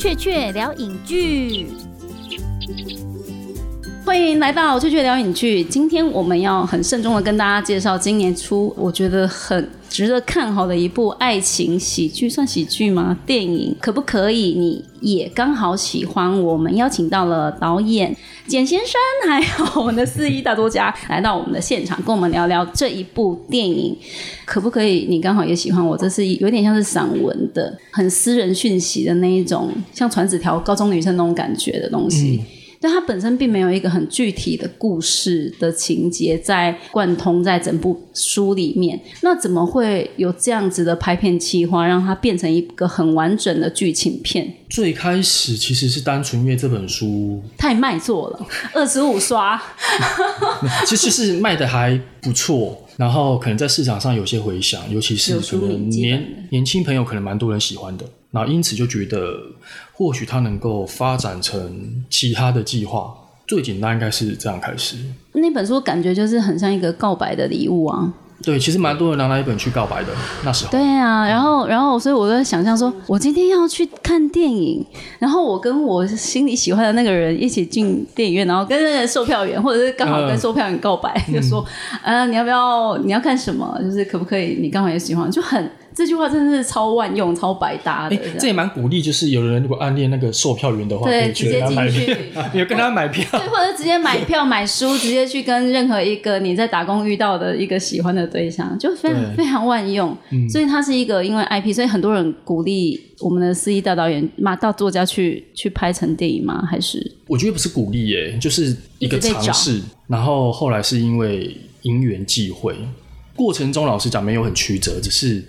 雀雀聊影剧，欢迎来到雀雀聊影剧。今天我们要很慎重的跟大家介绍今年初我觉得很值得看好的一部爱情喜剧，算喜剧吗？电影可不可以？你也刚好喜欢。我们邀请到了导演简先生，还有我们的四一大作家来到我们的现场，跟我们聊聊这一部电影可不可以？你刚好也喜欢我，这是有点像是散文的，很私人讯息的那一种，像传纸条高中女生那种感觉的东西。但它本身并没有一个很具体的故事的情节在贯通在整部书里面，那怎么会有这样子的拍片计划，让它变成一个很完整的剧情片？最开始其实是单纯因为这本书太卖座了，二十五刷，其实是卖的还不错，然后可能在市场上有些回响，尤其是可能年年轻朋友可能蛮多人喜欢的，然后因此就觉得。或许它能够发展成其他的计划，最简单应该是这样开始。那本书感觉就是很像一个告白的礼物啊。对，其实蛮多人拿那一本去告白的那时候。对啊，然后，然后，所以我在想象说，我今天要去看电影，然后我跟我心里喜欢的那个人一起进电影院，然后跟那个售票员，或者是刚好跟售票员告白，就说，呃，你要不要？你要看什么？就是可不可以？你刚好也喜欢，就很。这句话真的是超万用、超百搭的。这也蛮鼓励，就是有人如果暗恋那个售票员的话，对，直接进去，有跟他买票，对，或者直接买票买书，直接去跟任何一个你在打工遇到的一个喜欢的对象，就非常非常万用。所以它是一个因为 IP，所以很多人鼓励我们的四一大导演、马到作家去去拍成电影吗？还是我觉得不是鼓励耶，就是一个尝试。然后后来是因为因缘际会，过程中老实讲没有很曲折，只是。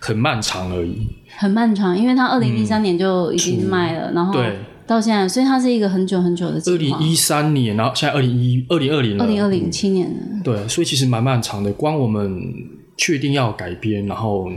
很漫长而已，很漫长，因为它二零一三年就已经卖了，然后对到现在，所以它是一个很久很久的。二零一三年，然后现在二零一二零二零二零二零七年了。对，所以其实蛮漫长的。光我们确定要改编，然后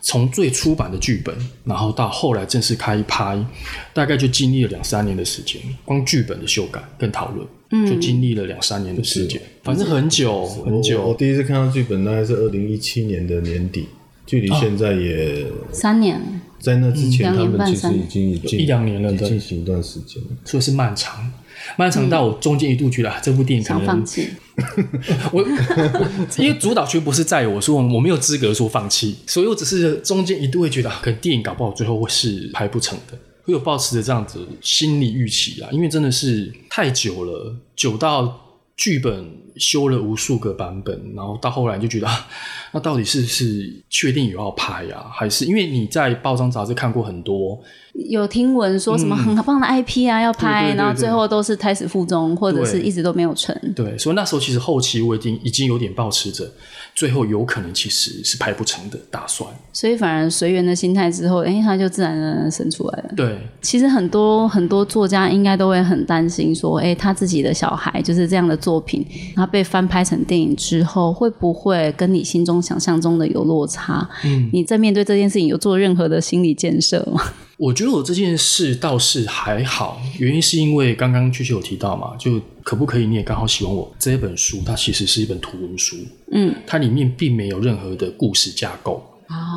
从最初版的剧本，然后到后来正式开拍，大概就经历了两三年的时间。光剧本的修改跟讨论，嗯，就经历了两三年的时间，反正很久很久。我第一次看到剧本大概是二零一七年的年底。距离现在也三年。了，在那之前他们其实已经已经一两年了，进行一段时间，所以是漫长，漫长到我中间一度觉得这部电影想放弃。我 因为主导权不是在我说我没有资格说放弃，所以我只是中间一度会觉得，可能电影搞不好最后会是拍不成的，会有抱持着这样子心理预期啊，因为真的是太久了，久到。剧本修了无数个版本，然后到后来就觉得，那到底是不是确定有要拍啊，还是因为你在报章杂志看过很多，有听闻说什么很棒的 IP 啊要拍，然后最后都是胎死腹中，或者是一直都没有成。对，所以那时候其实后期我已经已经有点抱持着。最后有可能其实是拍不成的打算，所以反而随缘的心态之后，哎，他就自然而然生出来了。对，其实很多很多作家应该都会很担心，说，哎，他自己的小孩就是这样的作品，他被翻拍成电影之后，会不会跟你心中想象中的有落差？嗯，你在面对这件事情有做任何的心理建设吗？我觉得我这件事倒是还好，原因是因为刚刚确实有提到嘛，就可不可以你也刚好喜欢我这一本书，它其实是一本图文书，嗯，它里面并没有任何的故事架构，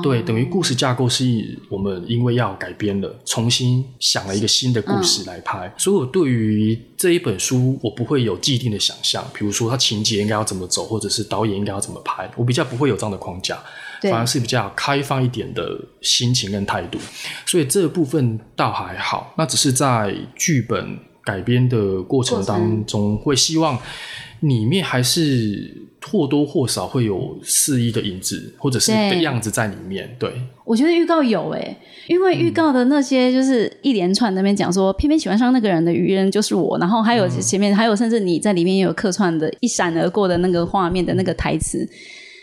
对，等于故事架构是我们因为要改编了，重新想了一个新的故事来拍，所以我对于这一本书我不会有既定的想象，比如说它情节应该要怎么走，或者是导演应该要怎么拍，我比较不会有这样的框架。反而是比较开放一点的心情跟态度，所以这部分倒还好。那只是在剧本改编的过程当中，会希望里面还是或多或少会有肆意的影子或者是的样子在里面。对，我觉得预告有诶，因为预告的那些就是一连串那边讲说，偏偏喜欢上那个人的愚人就是我，然后还有前面还有甚至你在里面也有客串的一闪而过的那个画面的那个台词。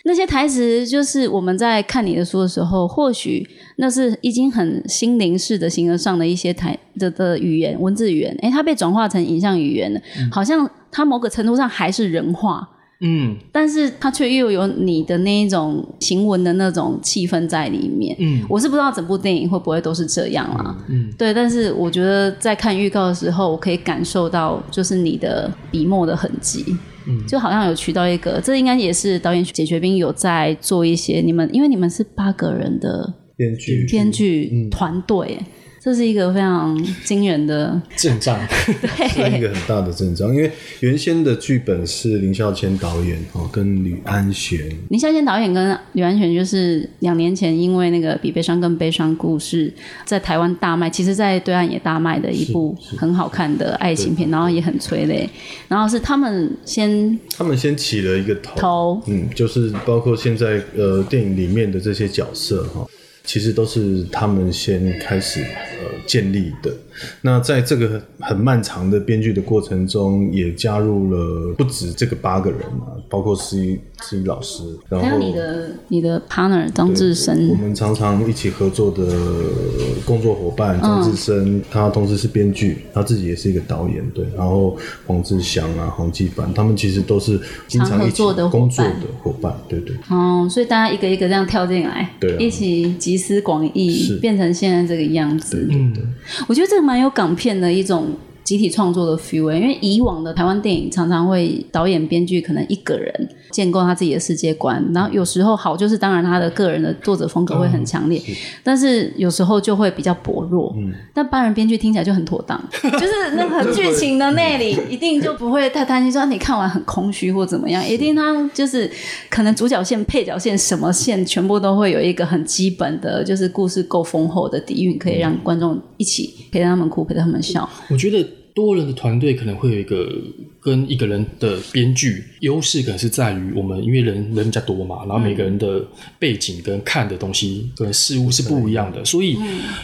那些台词就是我们在看你的书的时候，或许那是已经很心灵式的形而上的一些台的的语言文字语言，哎，它被转化成影像语言了，好像它某个程度上还是人话，嗯，但是它却又有你的那一种行文的那种气氛在里面，嗯，我是不知道整部电影会不会都是这样啦，嗯，对，但是我觉得在看预告的时候，我可以感受到就是你的笔墨的痕迹。就好像有渠道一个，这应该也是导演解决兵有在做一些。你们因为你们是八个人的编剧编剧团队，这是一个非常惊人的 阵仗。是一个很大的阵仗，因为原先的剧本是林孝谦导演哦，跟吕安璇，林孝谦导演跟吕安璇就是两年前因为那个比悲伤更悲伤故事在台湾大卖，其实在对岸也大卖的一部很好看的爱情片，然后也很催泪，然后是他们先他们先起了一个头，投嗯，就是包括现在呃电影里面的这些角色哈，其实都是他们先开始呃建立的。那在这个很漫长的编剧的过程中，也加入了不止这个八个人嘛，包括司仪司仪老师，然后还有你的你的 partner 张志我，们常常一起合作的工作伙伴张志深，他同时是编剧，他自己也是一个导演，对。然后黄志祥啊、黄继凡，他们其实都是经常一起常合作的伙伴工作的伙伴，对对。哦，所以大家一个一个这样跳进来，对啊一起集思广益，变成现在这个样子。嗯，我觉得这个蛮有港片的一种集体创作的 feel，、因为以往的台湾电影常常会导演、编剧可能一个人建构他自己的世界观，然后有时候好就是当然他的个人的作者风格会很强烈，但是有时候就会比较薄弱。但八人编剧听起来就很妥当，就是那个剧情的内里 一定就不会太担心说啊你看完很空虚或怎么样，一定他就是可能主角线、配角线什么线全部都会有一个很基本的，就是故事够丰厚的底蕴，可以让观众一起陪着他们哭，陪着他们笑。我觉得多人的团队可能会有一个跟一个人的编剧优势，可能是在于我们因为人人比较多嘛，然后每个人的背景跟看的东西跟事物是不一样的，所以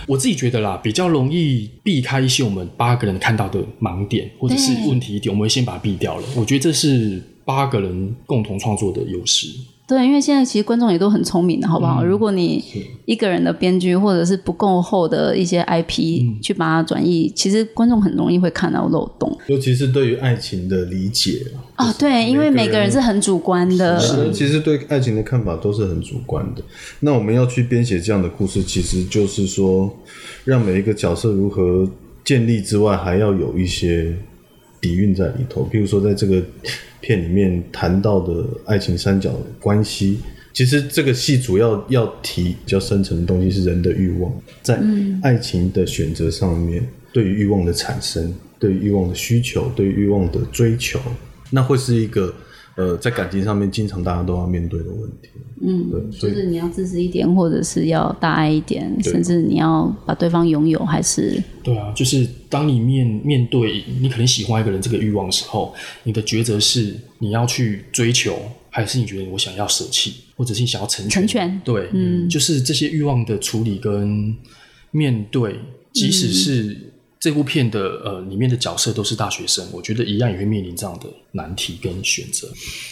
我自己觉得啦，比较容易避开一些我们八个人看到的盲点或者是问题点，我们会先把它避掉了。我觉得这是八个人共同创作的优势。对，因为现在其实观众也都很聪明的，好不好？如果你一个人的编剧或者是不够厚的一些 IP、去把它转译，其实观众很容易会看到漏洞尤其是对于爱情的理解啊，哦。对，因为每个人是很主观的，是其实对爱情的看法都是很主观的。那我们要去编写这样的故事，其实就是说，让每一个角色如何建立之外，还要有一些底蕴在里头。比如说，在这个片里面谈到的爱情三角关系，其实这个戏主要要提比较深层的东西是人的欲望，在爱情的选择上面，对于欲望的产生，对欲望的需求，对欲望的追求，那会是一个呃，在感情上面经常大家都要面对的问题。嗯，对，所以就是你要自私一点，或者是要大爱一点，甚至你要把对方拥有，还是对啊，就是当你面面对你可能喜欢一个人这个欲望的时候，你的抉择是你要去追求，还是你觉得我想要舍弃，或者是你想要成全？成全对，嗯，就是这些欲望的处理跟面对，即使是这部片的呃里面的角色都是大学生，我觉得一样也会面临这样的难题跟选择。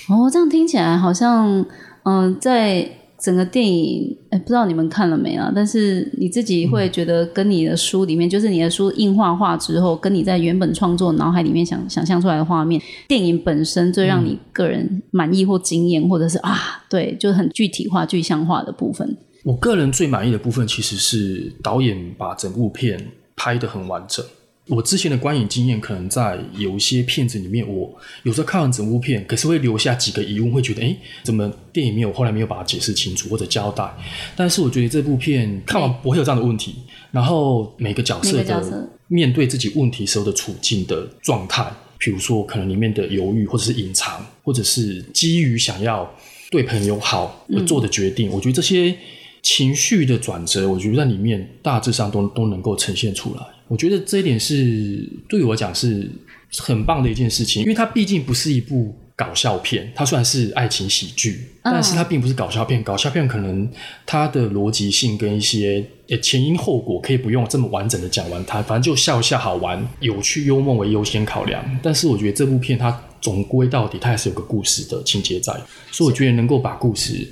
哦，这样听起来好像，嗯、在整个电影，哎，不知道你们看了没啊？但是你自己会觉得跟你的书里面，就是你的书硬化化之后，跟你在原本创作脑海里面想想象出来的画面，电影本身最让你个人满意或惊艳，或者是啊，对，就很具体化、具象化的部分。我个人最满意的部分，其实是导演把整部片拍的很完整。我之前的观影经验，可能在有一些片子里面，我有时候看完整部片，可是会留下几个疑问，会觉得，哎，怎么电影没有后来没有把它解释清楚或者交代？但是我觉得这部片看完不会有这样的问题。然后每个角色的面对自己问题时候的处境的状态，比如说可能里面的犹豫，或者是隐藏，或者是基于想要对朋友好而做的决定，我觉得这些情绪的转折，我觉得在里面大致上都都能够呈现出来。我觉得这一点是对我讲是很棒的一件事情，因为它毕竟不是一部搞笑片，它虽然是爱情喜剧，但是它并不是搞笑片。搞笑片可能它的逻辑性跟一些呃前因后果可以不用这么完整的讲完它，反正就笑一笑好玩、有趣、幽默为优先考量。但是我觉得这部片它总归到底它还是有个故事的情节在，所以我觉得能够把故事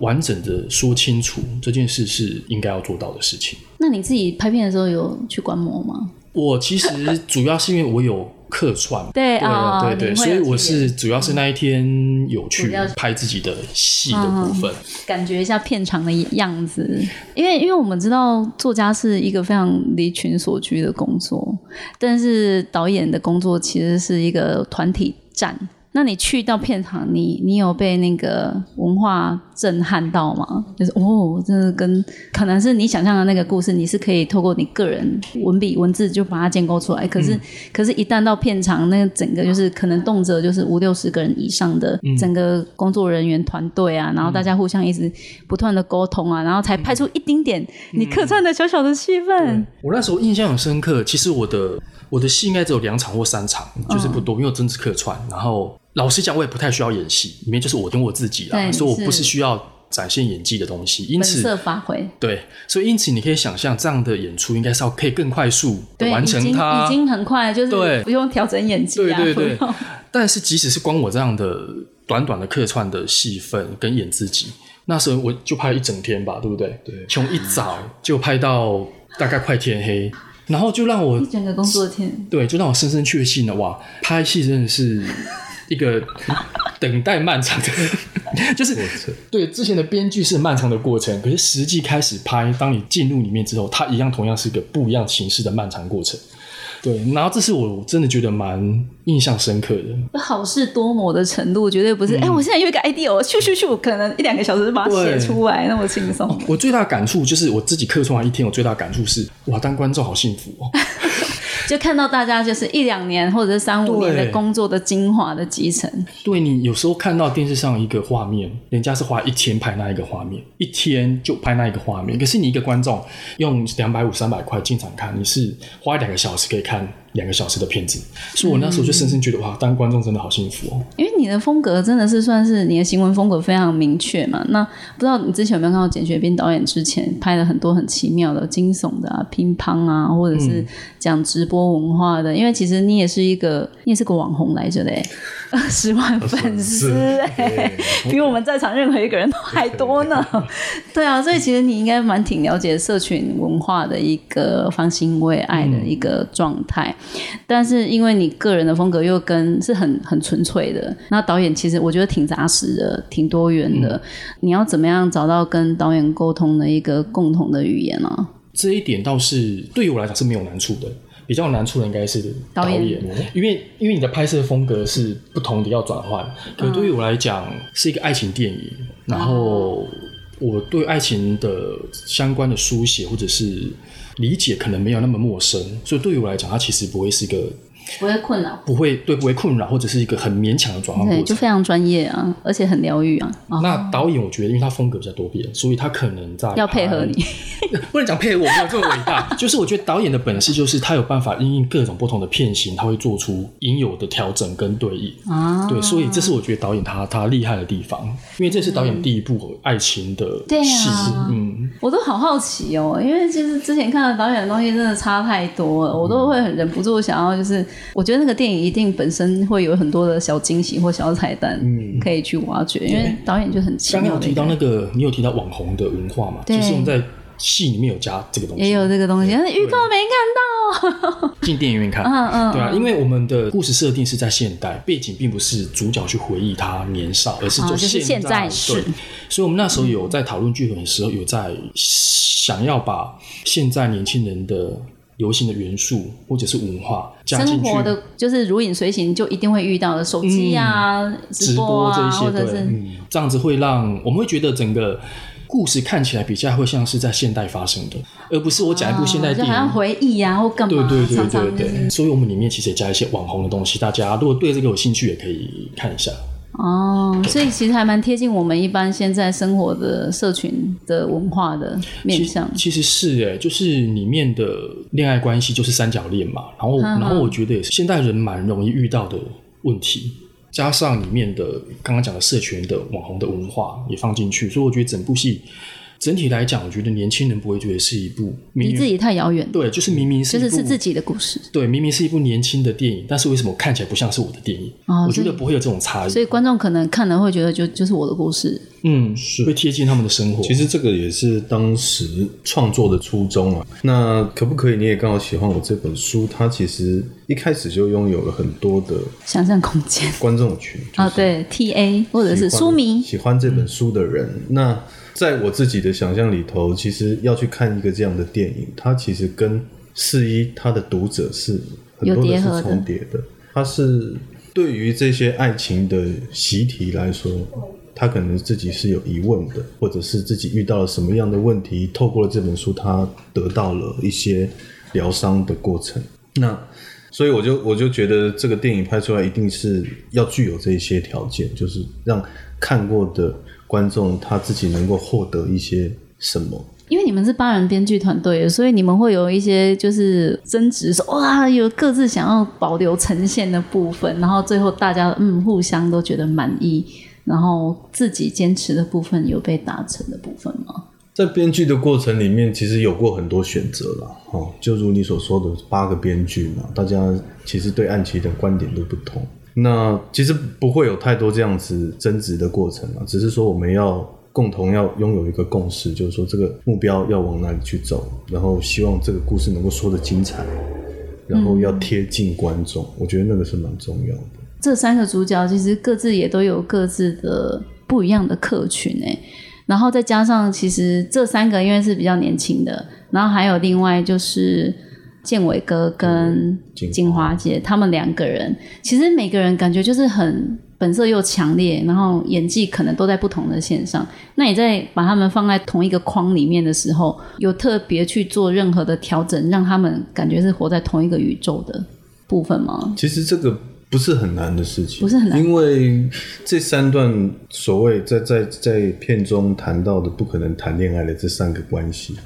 完整的说清楚这件事是应该要做到的事情。那你自己拍片的时候有去观摩吗？我其实主要是因为我有客串，对啊对对所以我是主要是那一天有去拍自己的戏的部分。感觉一下片场的样子，因为因为我们知道作家是一个非常离群所居的工作，但是导演的工作其实是一个团体战。那你去到片场，你你有被那个文化震撼到吗？就是哦，真的跟可能是你想象的那个故事，你是可以透过你个人文笔文字就把它建构出来。可是，可是一旦到片场，那个整个就是可能动辄就是五六十个人以上的整个工作人员团队啊，然后大家互相一直不断的沟通啊，然后才拍出一丁点你客串的小小的戏份。我那时候印象很深刻，其实我的我的戏应该只有两场或三场，就是不多，因为我真是客串，然后。老实讲，我也不太需要演戏，里面就是我跟我自己啦，所以我不是需要展现演技的东西，因此色发挥。对，所以因此你可以想象，这样的演出应该是要可以更快速完成它，已经很快，就是不用调整演技。对对对。但是即使是光我这样的短短的客串的戏份跟演自己，那时候我就拍了一整天吧，对不对？对。从一早就拍到大概快天黑，然后就让我一整个工作天，对，就让我深深确信了，哇，拍戏真的是。一个等待漫长的，就是对之前的编剧是漫长的过程，可是实际开始拍，当你进入里面之后，它一样同样是一个不一样形式的漫长过程。对，然后这是我真的觉得蛮印象深刻的。好事多磨的程度绝对不是，哎，我现在有一个 idea，我咻咻咻，可能一两个小时就把它写出来，那么轻松。我最大感触就是我自己客串完一天，我最大感触是，哇，当观众好幸福哦。就看到大家就是一两年或者是三五年的工作的精华的集成。对你有时候看到电视上一个画面，人家是花一天拍那一个画面，一天就拍那一个画面。可是你一个观众用两百五三百块进场看，你是花两个小时可以看。两个小时的片子，所以我那时候就深深觉得哇，当观众真的好幸福哦。因为你的风格真的是算是你的行文风格非常明确嘛。那不知道你之前有没有看到简学斌导演之前拍了很多很奇妙的惊悚的啊、乒乓啊，或者是讲直播文化的。因为其实你也是一个，你也是个网红来着的，二 十万粉丝哎，比我们在场任何一个人都还多呢。对啊，所以其实你应该蛮挺了解社群文化的一个方兴未艾的一个状态。但是因为你个人的风格又跟是很很纯粹的，那导演其实我觉得挺扎实的，挺多元的。你要怎么样找到跟导演沟通的一个共同的语言呢？这一点倒是对于我来讲是没有难处的，比较难处的应该是导演，因为因为你的拍摄风格是不同的，要转换。可对于我来讲是一个爱情电影，然后我对爱情的相关的书写或者是。理解可能没有那么陌生，所以对于我来讲，它其实不会是一个不会困扰，不会对不会困扰，或者是一个很勉强的转换过程，就非常专业啊，而且很疗愈啊。那导演我觉得，因为他风格比较多变，所以他可能在要配合你，不能讲配合我没有这么伟大，就是我觉得导演的本事就是他有办法因应各种不同的片型，他会做出应有的调整跟对应。啊。对，所以这是我觉得导演他他厉害的地方，因为这是导演第一部爱情的戏，嗯。我都好好奇哦，因为其实之前看到导演的东西真的差太多了，我都会很忍不住想要，就是我觉得那个电影一定本身会有很多的小惊喜或小彩蛋，嗯，可以去挖掘，因为导演就很奇妙。刚刚有提到那个，你有提到网红的文化嘛？其实我们在戏里面有加这个东西，也有这个东西，但是预告没看到，进电影院看，嗯嗯，对啊，因为我们的故事设定是在现代，背景并不是主角去回忆他年少，而是就现在。是。所以，我们那时候有在讨论剧本的时候，有在想要把现在年轻人的流行的元素或者是文化加进去，的就是如影随形，就一定会遇到的手机啊、直播这一些，对，这样子会让我们会觉得整个故事看起来比较会像是在现代发生的，而不是我讲一部现代电影，好像回忆啊或干嘛。对对对对对。所以我们里面其实也加一些网红的东西，大家如果对这个有兴趣，也可以看一下。哦，所以其实还蛮贴近我们一般现在生活的社群的文化的面向。其实是哎，就是里面的恋爱关系就是三角恋嘛，然后然后我觉得也是现代人蛮容易遇到的问题，加上里面的刚刚讲的社群的网红的文化也放进去，所以我觉得整部戏。整体来讲，我觉得年轻人不会觉得是一部离自己太遥远。对，就是明明是就是是自己的故事。对，明明是一部年轻的电影，但是为什么看起来不像是我的电影？我觉得不会有这种差异。所以观众可能看了会觉得，就就是我的故事。嗯，是会贴近他们的生活。其实这个也是当时创作的初衷啊。那可不可以？你也刚好喜欢我这本书，它其实一开始就拥有了很多的想象空间。观众群啊，对，T A 或者是书迷喜欢这本书的人，那。在我自己的想象里头，其实要去看一个这样的电影，它其实跟四一它的读者是很多的是重叠的。它是对于这些爱情的习题来说，他可能自己是有疑问的，或者是自己遇到了什么样的问题，透过了这本书，他得到了一些疗伤的过程。那所以我就我就觉得这个电影拍出来一定是要具有这些条件，就是让看过的观众他自己能够获得一些什么。因为你们是八人编剧团队，所以你们会有一些就是争执，说哇有各自想要保留呈现的部分，然后最后大家嗯互相都觉得满意，然后自己坚持的部分有被达成的部分吗？在编剧的过程里面，其实有过很多选择了，哦，就如你所说的八个编剧嘛，大家其实对案情的观点都不同，那其实不会有太多这样子争执的过程啊，只是说我们要。共同要拥有一个共识，就是说这个目标要往哪里去走，然后希望这个故事能够说的精彩，然后要贴近观众，我觉得那个是蛮重要的。这三个主角其实各自也都有各自的不一样的客群诶，然后再加上其实这三个因为是比较年轻的，然后还有另外就是建伟哥跟金华姐他们两个人，其实每个人感觉就是很。本色又强烈，然后演技可能都在不同的线上。那你在把他们放在同一个框里面的时候，有特别去做任何的调整，让他们感觉是活在同一个宇宙的部分吗？其实这个不是很难的事情，不是很难，因为这三段所谓在在在片中谈到的不可能谈恋爱的这三个关系，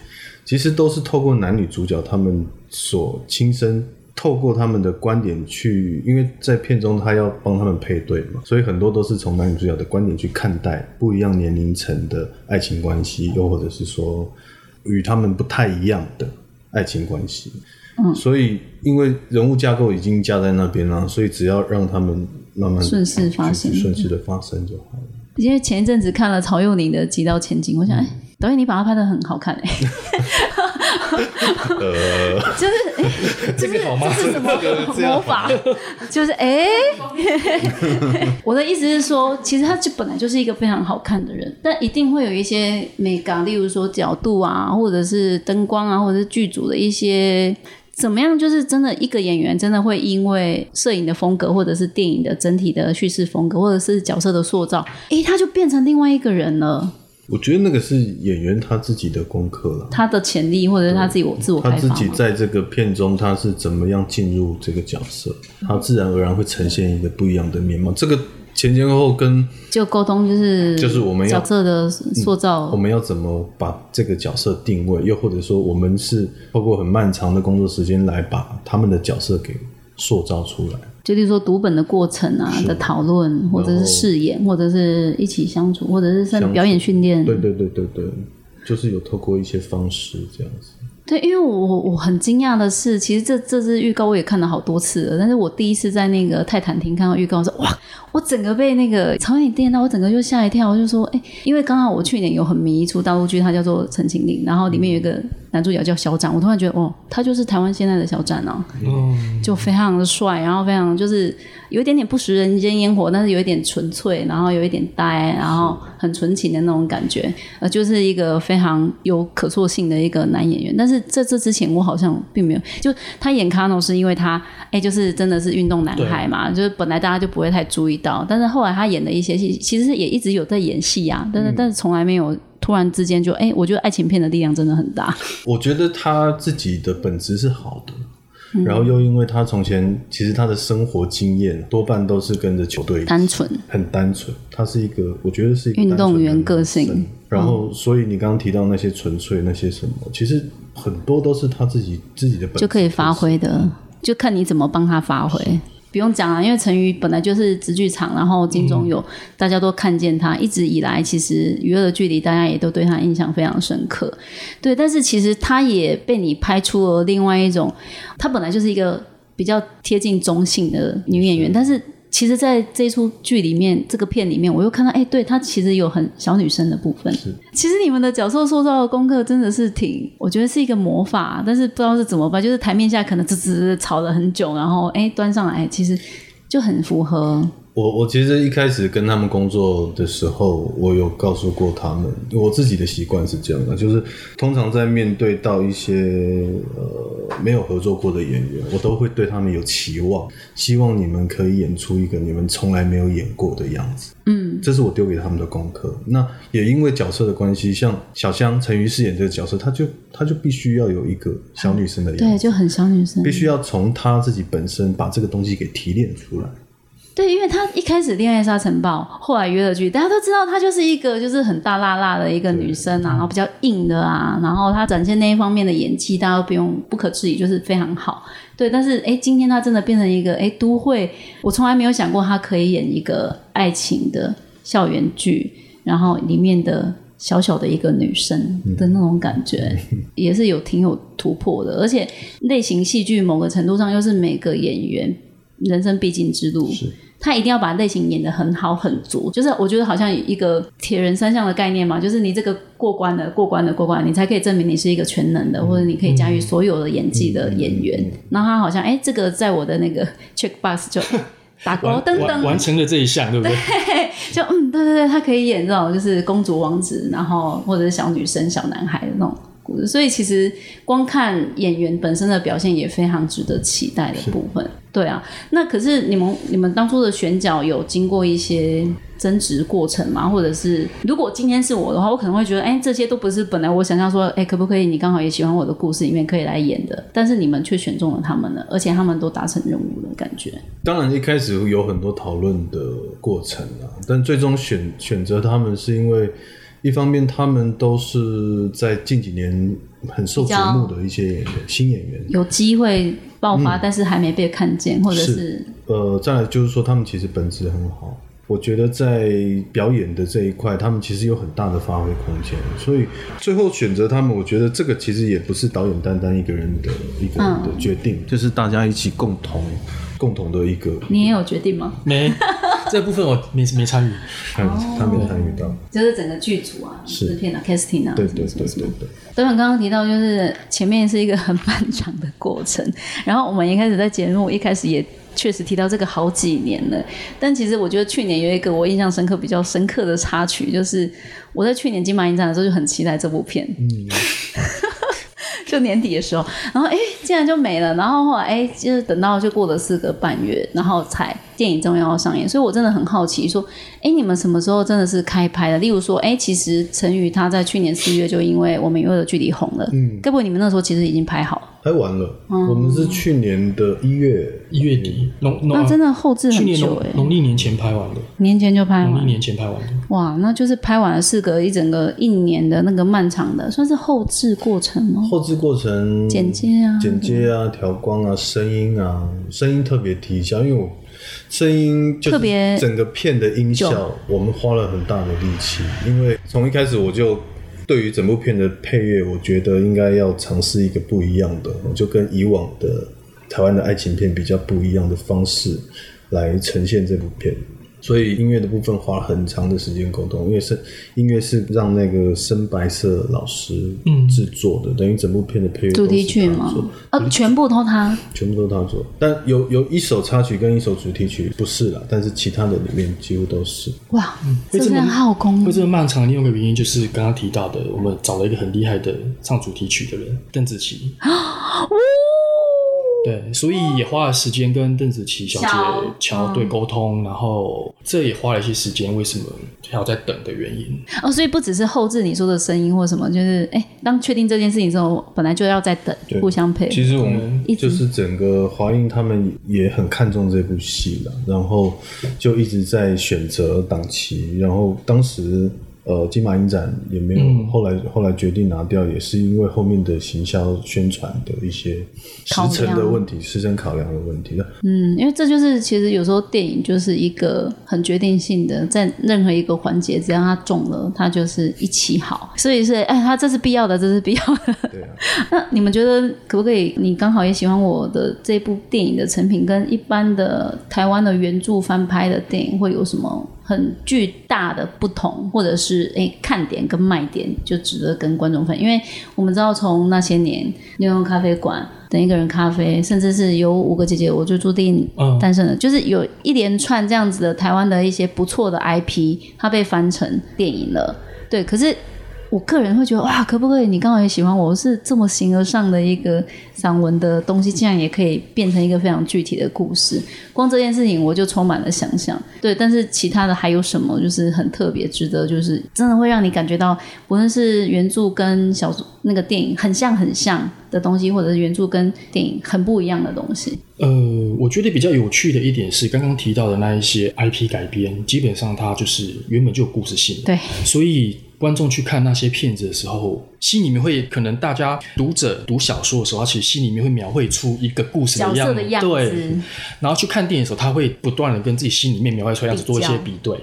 其实都是透过男女主角他们所亲身。透过他们的观点去，因为在片中他要帮他们配对嘛，所以很多都是从男女主角的观点去看待不一样年龄层的爱情关系，又或者是说与他们不太一样的爱情关系。嗯，所以因为人物架构已经架在那边了，所以只要让他们慢慢顺势发生，顺势的发生就好了。因为前一阵子看了曹佑宁的《极道千金》，我想，哎，导演你把它拍的很好看 哎。呃，就是哎，这个这是什么魔法？就是哎，我的意思是说，其实他就本来就是一个非常好看的人，但一定会有一些美感，例如说角度啊，或者是灯光啊，或者是剧组的一些怎么样，就是真的一个演员真的会因为摄影的风格，或者是电影的整体的叙事风格，或者是角色的塑造，哎，他就变成另外一个人了。我觉得那个是演员他自己的功课了，他的潜力或者是他自己我自我他自己在这个片中他是怎么样进入这个角色，他自然而然会呈现一个不一样的面貌。这个前前后后跟就沟通就是就是我们要角色的塑造，我们要怎么把这个角色定位，又或者说我们是透过很漫长的工作时间来把他们的角色给塑造出来。就例如说读本的过程啊的讨论，或者是试演，或者是一起相处，或者是像表演训练。对对对对对，就是有透过一些方式这样子。对，因为我我很惊讶的是，其实这这支预告我也看了好多次了，但是我第一次在那个泰坦厅看到预告，说哇，我整个被那个朝影电到，我整个就吓一跳，我就说，哎，因为刚好我去年有很迷一出大陆剧，它叫做《陈情令》，然后里面有一个男主角叫肖战，我突然觉得，哦，他就是台湾现在的小展啊，就非常的帅，然后非常就是。有一点点不食人间烟火，但是有一点纯粹，然后有一点呆，然后很纯情的那种感觉，呃，就是一个非常有可塑性的一个男演员。但是在这之前，我好像并没有，就他演卡诺是因为他，哎，就是真的是运动男孩嘛，就是本来大家就不会太注意到。但是后来他演的一些戏，其实也一直有在演戏啊，但是但是从来没有突然之间就，哎，我觉得爱情片的力量真的很大。我觉得他自己的本质是好的。然后又因为他从前其实他的生活经验多半都是跟着球队，单纯，很单纯。他是一个，我觉得是一个运动员个性。然后，所以你刚刚提到那些纯粹那些什么，其实很多都是他自己自己的本就可以发挥的，就看你怎么帮他发挥。不用讲了，因为陈瑜本来就是直剧场，然后金钟有大家都看见他，一直以来其实娱乐的距离，大家也都对他印象非常深刻。对，但是其实他也被你拍出了另外一种，他本来就是一个比较贴近中性的女演员，但是。其实，在这出剧里面，这个片里面，我又看到，哎，对她其实有很小女生的部分。其实你们的角色塑造的功课真的是挺，我觉得是一个魔法，但是不知道是怎么办。就是台面下可能只只吵了很久，然后哎端上来，其实就很符合我我其实一开始跟他们工作的时候，我有告诉过他们，我自己的习惯是这样的，就是通常在面对到一些呃没有合作过的演员，我都会对他们有期望，希望你们可以演出一个你们从来没有演过的样子。嗯，这是我丢给他们的功课。那也因为角色的关系，像小香陈瑜饰演这个角色，她就她就必须要有一个小女生的样子，对，就很小女生，必须要从她自己本身把这个东西给提炼出来。对，因为他一开始恋爱沙尘暴，后来约了剧，大家都知道她就是一个就是很大辣辣的一个女生啊，然后比较硬的啊，然后她展现那一方面的演技，大家都不用不可置疑，就是非常好。对，但是哎，今天她真的变成一个哎都会，我从来没有想过她可以演一个爱情的校园剧，然后里面的小小的一个女生的那种感觉，也是有挺有突破的，而且类型戏剧某个程度上又是每个演员人生必经之路。他一定要把类型演得很好很足，就是我觉得好像一个铁人三项的概念嘛，就是你这个过关的过关的过关，你才可以证明你是一个全能的，或者你可以驾驭所有的演技的演员。那他好像哎，这个在我的那个 check box 就打勾噔噔完成了这一项，对不对？就嗯，对对对，他可以演这种就是公主王子，然后或者是小女生、小男孩的那种。所以其实光看演员本身的表现也非常值得期待的部分，对啊。那可是你们你们当初的选角有经过一些争执过程吗？或者是如果今天是我的话，我可能会觉得，哎，这些都不是本来我想象说，哎，可不可以你刚好也喜欢我的故事里面可以来演的，但是你们却选中了他们了，而且他们都达成任务了感觉。当然一开始有很多讨论的过程啊，但最终选选择他们是因为。一方面，他们都是在近几年很受瞩目的一些演员，新演员有机会爆发，但是还没被看见，或者是呃，再来就是说，他们其实本质很好。我觉得在表演的这一块，他们其实有很大的发挥空间。所以最后选择他们，我觉得这个其实也不是导演单单一个人的一个人的决定，就是大家一起共同共同的一个。你也有决定吗？没。这部分我没没参与，他他没参与到，就是整个剧组啊，制片啊，casting 啊，对对对对对。等等刚刚提到，就是前面是一个很漫长的过程，然后我们一开始在节目一开始也确实提到这个好几年了，但其实我觉得去年有一个我印象深刻、比较深刻的插曲，就是我在去年金马影展的时候就很期待这部片。嗯。就年底的时候，然后哎，竟然就没了。然后后来哎，就是等到就过了四个半月，然后才电影终于要上映。所以我真的很好奇，说哎，你们什么时候真的是开拍的？例如说，哎，其实陈宇他在去年四月就因为我们有的距离红了，嗯，该不会你们那时候其实已经拍好？拍完了，我们是去年的一月一月底，农那真的后置很久哎，农历年前拍完的，年前就拍完，农历年前拍完的，哇，那就是拍完了四个一整个一年的那个漫长的，算是后置过程吗？后置过程，剪接啊，剪接啊，调光啊，声音啊，声音特别提效，因为我声音特别整个片的音效，我们花了很大的力气，因为从一开始我就。对于整部片的配乐，我觉得应该要尝试一个不一样的，就跟以往的台湾的爱情片比较不一样的方式来呈现这部片。所以音乐的部分花了很长的时间沟通，因为是音乐是让那个深白色老师制作的，等于整部片的配乐主题曲吗？呃，全部都他，全部都他做。但有有一首插曲跟一首主题曲不是了，但是其他的里面几乎都是。哇，这么耗工。会这么漫长，另外一个原因就是刚刚提到的，我们找了一个很厉害的唱主题曲的人，邓紫棋。对，所以也花了时间跟邓紫棋小姐桥对沟通，然后这也花了一些时间。为什么还要在等的原因？哦，所以不只是后置你说的声音或什么，就是哎，当确定这件事情之后，本来就要在等，互相配合。其实我们就是整个华映他们也很看重这部戏了，然后就一直在选择档期，然后当时。呃，金马影展也没有，后来后来决定拿掉，也是因为后面的行销宣传的一些时程的问题、时程考量的问题嗯，因为这就是其实有时候电影就是一个很决定性的，在任何一个环节，只要它中了，它就是一起好。所以是，哎，它这是必要的，这是必要的。对啊。那你们觉得可不可以？你刚好也喜欢我的这部电影的成品，跟一般的台湾的原著翻拍的电影会有什么？很巨大的不同，或者是诶看点跟卖点，就值得跟观众分。因为我们知道，从那些年牛用咖啡馆、等一个人咖啡，甚至是有五个姐姐，我就注定诞生了，就是有一连串这样子的台湾的一些不错的 IP，它被翻成电影了。对，可是。我个人会觉得哇，可不可以？你刚好也喜欢我是这么形而上的一个散文的东西，竟然也可以变成一个非常具体的故事。光这件事情我就充满了想象。对，但是其他的还有什么就是很特别，值得就是真的会让你感觉到，无论是原著跟小说那个电影很像很像的东西，或者是原著跟电影很不一样的东西。呃，我觉得比较有趣的一点是刚刚提到的那一些 IP 改编，基本上它就是原本就有故事性。对，所以。观众去看那些片子的时候，心里面会可能大家读者读小说的时候，他其实心里面会描绘出一个故事的样子，对。然后去看电影的时候，他会不断的跟自己心里面描绘出来样子做一些比对。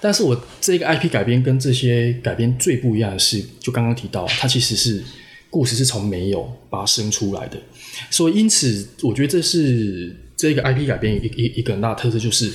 但是我这个 IP 改编跟这些改编最不一样的是，就刚刚提到，它其实是故事是从没有把它生出来的。所以因此，我觉得这是这个 IP 改编一一一个很大的特色，就是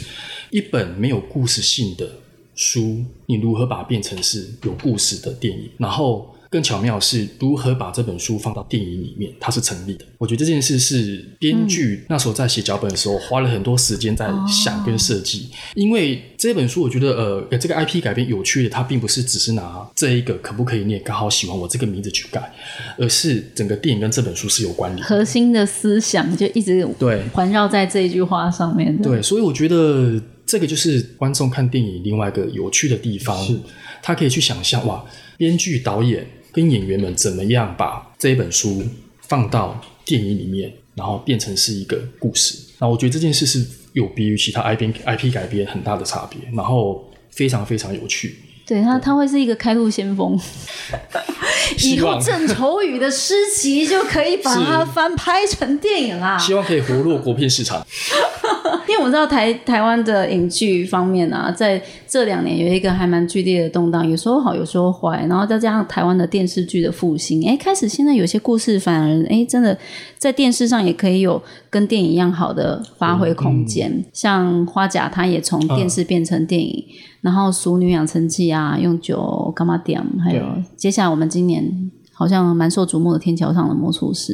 一本没有故事性的。书，你如何把它变成是有故事的电影？然后更巧妙是如何把这本书放到电影里面，它是成立的。我觉得这件事是编剧那时候在写脚本的时候花了很多时间在想跟设计。因为这本书，我觉得呃，这个 IP 改编有趣的，它并不是只是拿这一个可不可以你也刚好喜欢我这个名字去改，而是整个电影跟这本书是有关联。核心的思想就一直对环绕在这一句话上面。对，所以我觉得。这个就是观众看电影另外一个有趣的地方，是他可以去想象哇，编剧、导演跟演员们怎么样把这一本书放到电影里面，然后变成是一个故事。那我觉得这件事是有别于其他 IP IP 改编很大的差别，然后非常非常有趣。对他，他会是一个开路先锋。以后郑愁予的诗集就可以把它翻拍成电影啦。希望可以活络国片市场。因为我知道台台湾的影剧方面啊，在这两年有一个还蛮剧烈的动荡，有时候好，有时候坏，然后再加上台湾的电视剧的复兴，哎，开始现在有些故事反而哎，真的在电视上也可以有跟电影一样好的发挥空间。像花甲，它也从电视变成电影。然后《熟女养成记》啊，用酒干嘛点？还有接下来我们今年好像蛮受瞩目的《天桥上的魔术师》，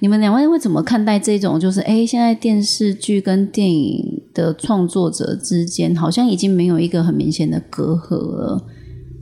你们两位会怎么看待这种？就是哎，现在电视剧跟电影的创作者之间好像已经没有一个很明显的隔阂了，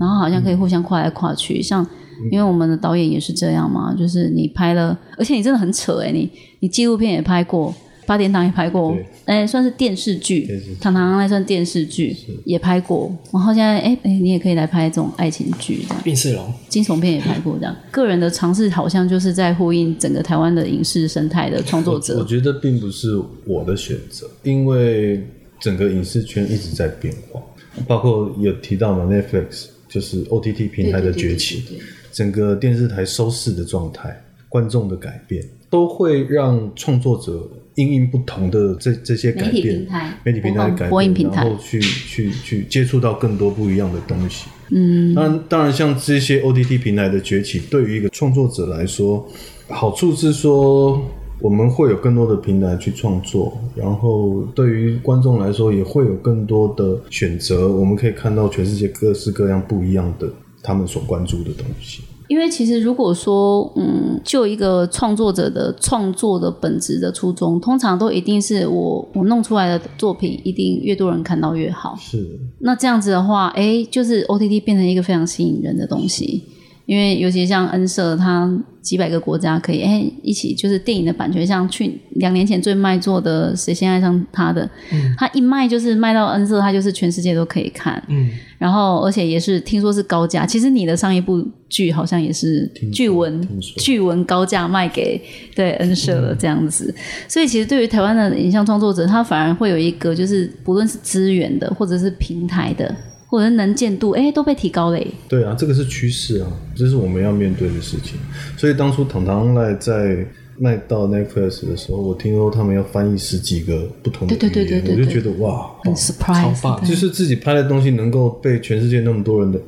然后好像可以互相跨来跨去。像因为我们的导演也是这样嘛，就是你拍了，而且你真的很扯哎，你你纪录片也拍过。八点档也拍过，哎，算是电视剧，《堂堂》那算电视剧，也拍过。然后现在，哎哎，你也可以来拍这种爱情剧，这样。变色龙，惊悚片也拍过，这样。个人的尝试好像就是在呼应整个台湾的影视生态的创作者。我觉得并不是我的选择，因为整个影视圈一直在变化，包括有提到嘛，Netflix 就是 OTT 平台的崛起，整个电视台收视的状态，观众的改变，都会让创作者。因应不同的这这些改变，媒体平台改变，然后去去去接触到更多不一样的东西。嗯，当然当然，像这些 OTT 平台的崛起，对于一个创作者来说，好处是说我们会有更多的平台去创作，然后对于观众来说也会有更多的选择。我们可以看到全世界各式各样不一样的他们所关注的东西。因为其实如果说，嗯，就一个创作者的创作的本质的初衷，通常都一定是我我弄出来的作品一定越多人看到越好。是。那这样子的话，哎，就是 O T T 变成一个非常吸引人的东西。因为尤其像恩社，它几百个国家可以哎一起，就是电影的版权，像去两年前最卖座的《谁先爱上他》的，他一卖就是卖到恩社，他就是全世界都可以看。嗯，然后而且也是听说是高价，其实你的上一部剧好像也是剧文剧文高价卖给对恩社了这样子，所以其实对于台湾的影像创作者，他反而会有一个就是不论是资源的或者是平台的。或者能见度，哎，都被提高嘞。对啊，这个是趋势啊，这是我们要面对的事情。所以当初糖糖赖在卖到 Netflix 的时候，我听说他们要翻译十几个不同的语言，我就觉得哇，很 surprise，超棒就是自己拍的东西能够被全世界那么多人的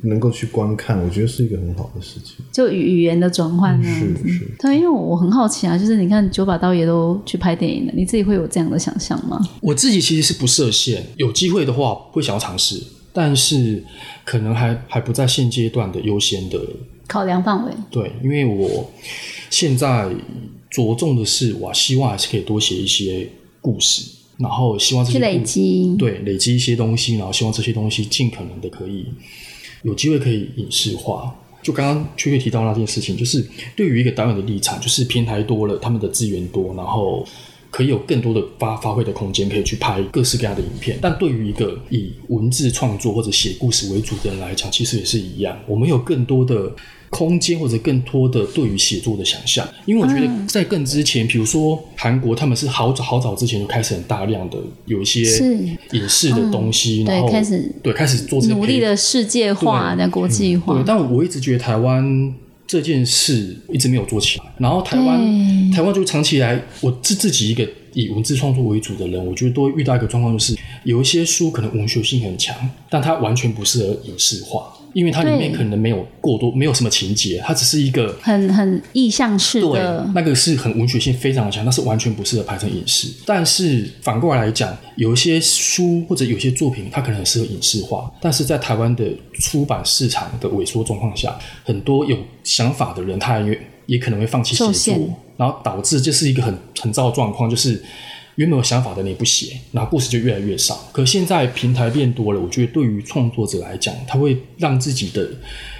能够去观看，我觉得是一个很好的事情。就语语言的转换那样子。是是，对，因为我很好奇啊，就是你看九把刀也都去拍电影了，你自己会有这样的想象吗？我自己其实是不设限，有机会的话会想要尝试，但是可能还还不在现阶段的优先的考量范围，对，因为我现在着重的是，我希望还是可以多写一些故事，然后希望这些去累故积。对累积一些东西，然后希望这些东西尽可能的可以有机会可以影视化。就刚刚确确提到那件事情，就是对于一个导演的立场，就是平台多了，他们的资源多，然后可以有更多的发发挥的空间，可以去拍各式各样的影片。但对于一个以文字创作或者写故事为主的人来讲，其实也是一样，我们有更多的空间或者更多的对于写作的想象。因为我觉得在更之前，比如说韩国，他们是好早好早之前就开始很大量的有一些影视的东西，然后对开始对开始做这个努力的世界化、的国际化对，，但我一直觉得台湾这件事一直没有做起来。然后台湾对台湾就长期以来，我自自己一个以文字创作为主的人，我觉得都会遇到一个状况，就是有一些书可能文学性很强，但它完全不适合影视化，因为它里面可能没有过多，没有什么情节，它只是一个。很很意象式对的，，那个是很文学性非常的强，那是完全不适合拍成影视。但是反过来讲，有一些书或者有些作品，它可能很适合影视化，但是在台湾的出版市场的萎缩状况下，很多有想法的人，他也也可能会放弃写作，然后导致这是一个很很糟的状况，就是。原本有想法的你不写，然后故事就越来越少。可现在平台变多了，我觉得对于创作者来讲，他会让自己的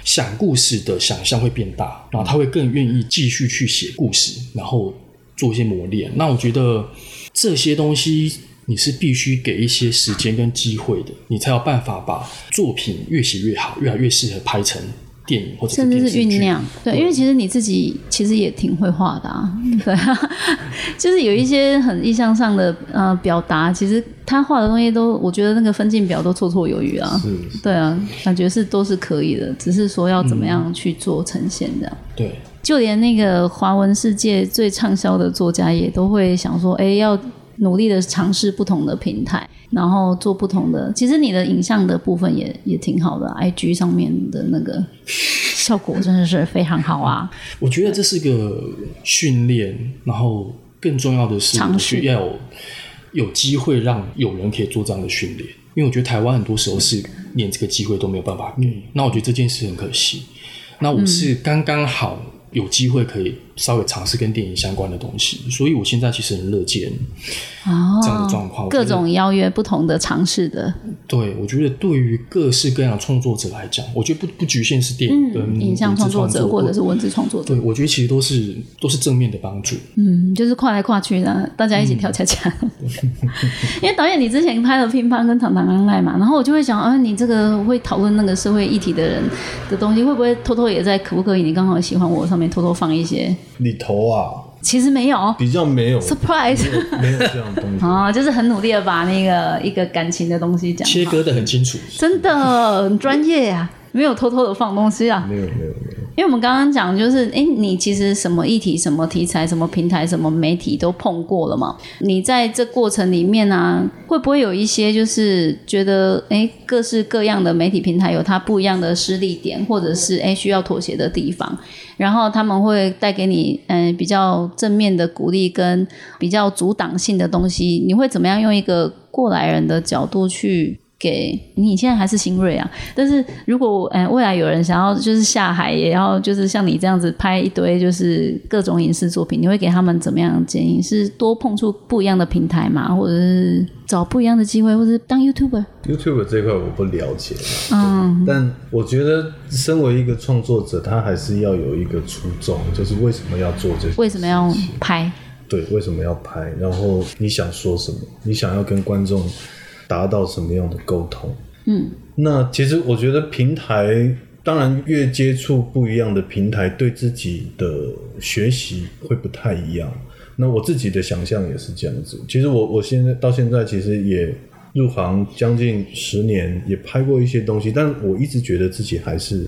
想故事的想象会变大，然后他会更愿意继续去写故事，然后做一些磨练。那我觉得这些东西你是必须给一些时间跟机会的，你才有办法把作品越写越好，越来越适合拍成电影或者甚至是酝酿。对，因为其实你自己其实也挺会画的啊，对啊，就是有一些很意向上的呃表达，其实他画的东西都，我觉得那个分镜表都绰绰有余啊。是对啊，感觉是都是可以的，只是说要怎么样去做呈现这样。对。就连那个华文世界最畅销的作家也都会想说，哎，要努力的尝试不同的平台，然后做不同的。其实你的影像的部分也也挺好的，IG 上面的那个效果真的是非常好啊。我觉得这是个训练，然后更重要的是，我尝试要有有机会让有人可以做这样的训练，因为我觉得台湾很多时候是连这个机会都没有办法给。那我觉得这件事很可惜。那我是刚刚好有机会可以稍微尝试跟电影相关的东西，所以我现在其实很乐见哦，这样的状况。各种邀约不同的尝试的，对，我觉得对于各式各样的创作者来讲，我觉得不不局限是电影跟嗯，影像创作者或者是文字创作者对，，我觉得其实都是都是正面的帮助。嗯，就是跨来跨去的，大家一起跳恰恰。因为导演，你之前拍了《乒乓》跟《堂堂安爱》嘛，然后我就会想，啊，你这个会讨论那个社会议题的人的东西，会不会偷偷也在可不可以？你刚好喜欢我上面偷偷放一些？里头啊，其实没有比较没有，surprise 没有没有这样的东西。啊，就是很努力的把那个一个感情的东西讲，切割的很清楚。真的很专业啊，没有偷偷的放东西啊。没有没有没有，因为我们刚刚讲，就是哎，你其实什么议题、什么题材、什么平台、什么媒体都碰过了嘛。你在这过程里面呢、会不会有一些就是觉得哎，各式各样的媒体平台有它不一样的失力点，或者是哎需要妥协的地方，然后他们会带给你嗯、比较正面的鼓励跟比较阻挡性的东西，你会怎么样用一个过来人的角度去？给你现在还是新锐啊，但是如果呃未来有人想要就是下海，也要就是像你这样子拍一堆就是各种影视作品，你会给他们怎么样的建议？是多碰触不一样的平台吗？或者是找不一样的机会，或者是当 YouTuber？YouTube 这块我不了解，嗯，但我觉得身为一个创作者，他还是要有一个初衷，就是为什么要做这些，为什么要拍？对，为什么要拍，然后你想说什么，你想要跟观众达到什么样的沟通。嗯，那其实我觉得平台，当然越接触不一样的平台，对自己的学习会不太一样。那我自己的想象也是这样子。其实我我现在到现在其实也入行将近十年，也拍过一些东西，但我一直觉得自己还是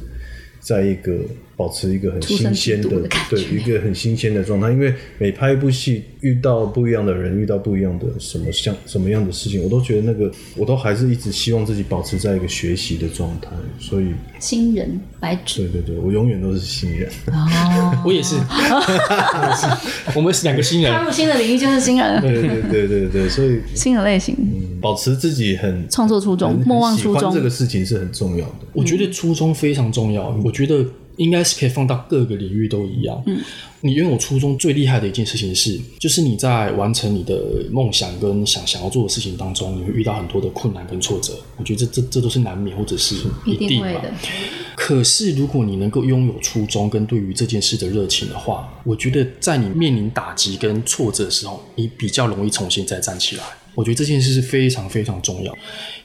在一个保持一个很新鲜的的对一个很新鲜的状态，因为每拍一部戏，遇到不一样的人，遇到不一样的什么像什么样的事情，我都觉得那个我都还是一直希望自己保持在一个学习的状态，所以新人白纸。对对对，我永远都是新人。哦，我也是，我也是。我们是两个新人。踏。入新的领域就是新人，对对对对对，所以新的类型，保持自己很创作初衷莫忘初衷这个事情是很重要的。我觉得初衷非常重要，我觉得应该是可以放到各个领域都一样。嗯，你拥有初衷最厉害的一件事情是，就是你在完成你的梦想跟想想要做的事情当中，你会遇到很多的困难跟挫折。我觉得这这这都是难免或者是一一定嘛。定会的。可是，如果你能够拥有初衷跟对于这件事的热情的话，我觉得在你面临打击跟挫折的时候，你比较容易重新再站起来。我觉得这件事是非常非常重要，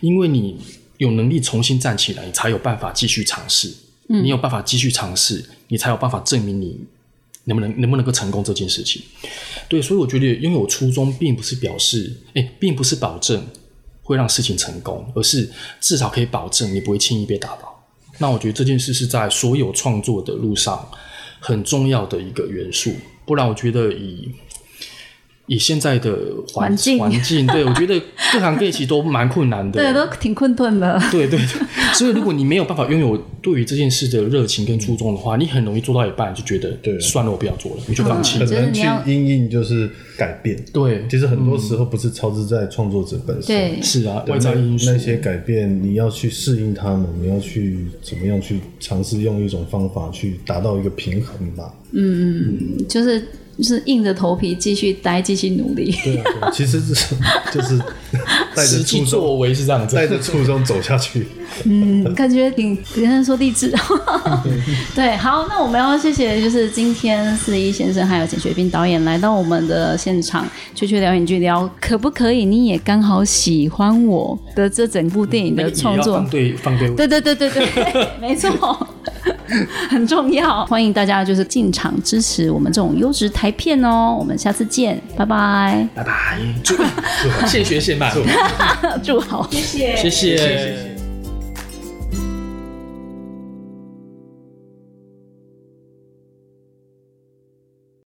因为你有能力重新站起来，你才有办法继续尝试。你有办法继续尝试，你才有办法证明你能不能能不能够成功这件事情。对，所以我觉得拥有初衷，并不是表示，哎，并不是保证会让事情成功，而是至少可以保证你不会轻易被打倒。那我觉得这件事是在所有创作的路上很重要的一个元素，不然我觉得以以现在的环环境环境，对我觉得各行各业其实都蛮困难的。对，都挺困顿的。对对对，所以如果你没有办法拥有对于这件事的热情跟初衷的话，你很容易做到一半就觉得，对算了，我不要做了，你就放弃。很难去因应，就是改变。对，其实很多时候不是超支在创作者本身，对，是啊，外在因素那些改变，你要去适应他们，你要去怎么样去尝试用一种方法去达到一个平衡吧。嗯嗯就是就是硬着头皮继续待，继续努力。对啊，对啊 其实是就是带着初衷，作为是这样子。带着初衷走下去。嗯感觉挺人家说励志。对，好，那我们要谢谢就是今天四一先生还有简学斌导演来到我们的现场，去去聊影剧聊，可不可以？你也刚好喜欢我的这整部电影的创作对放对位对对对对对，没错，很重要。欢迎大家就是进场支持我们这种优质台片哦。我们下次见，拜拜，拜拜，祝现学现卖，祝好，谢谢。谢谢。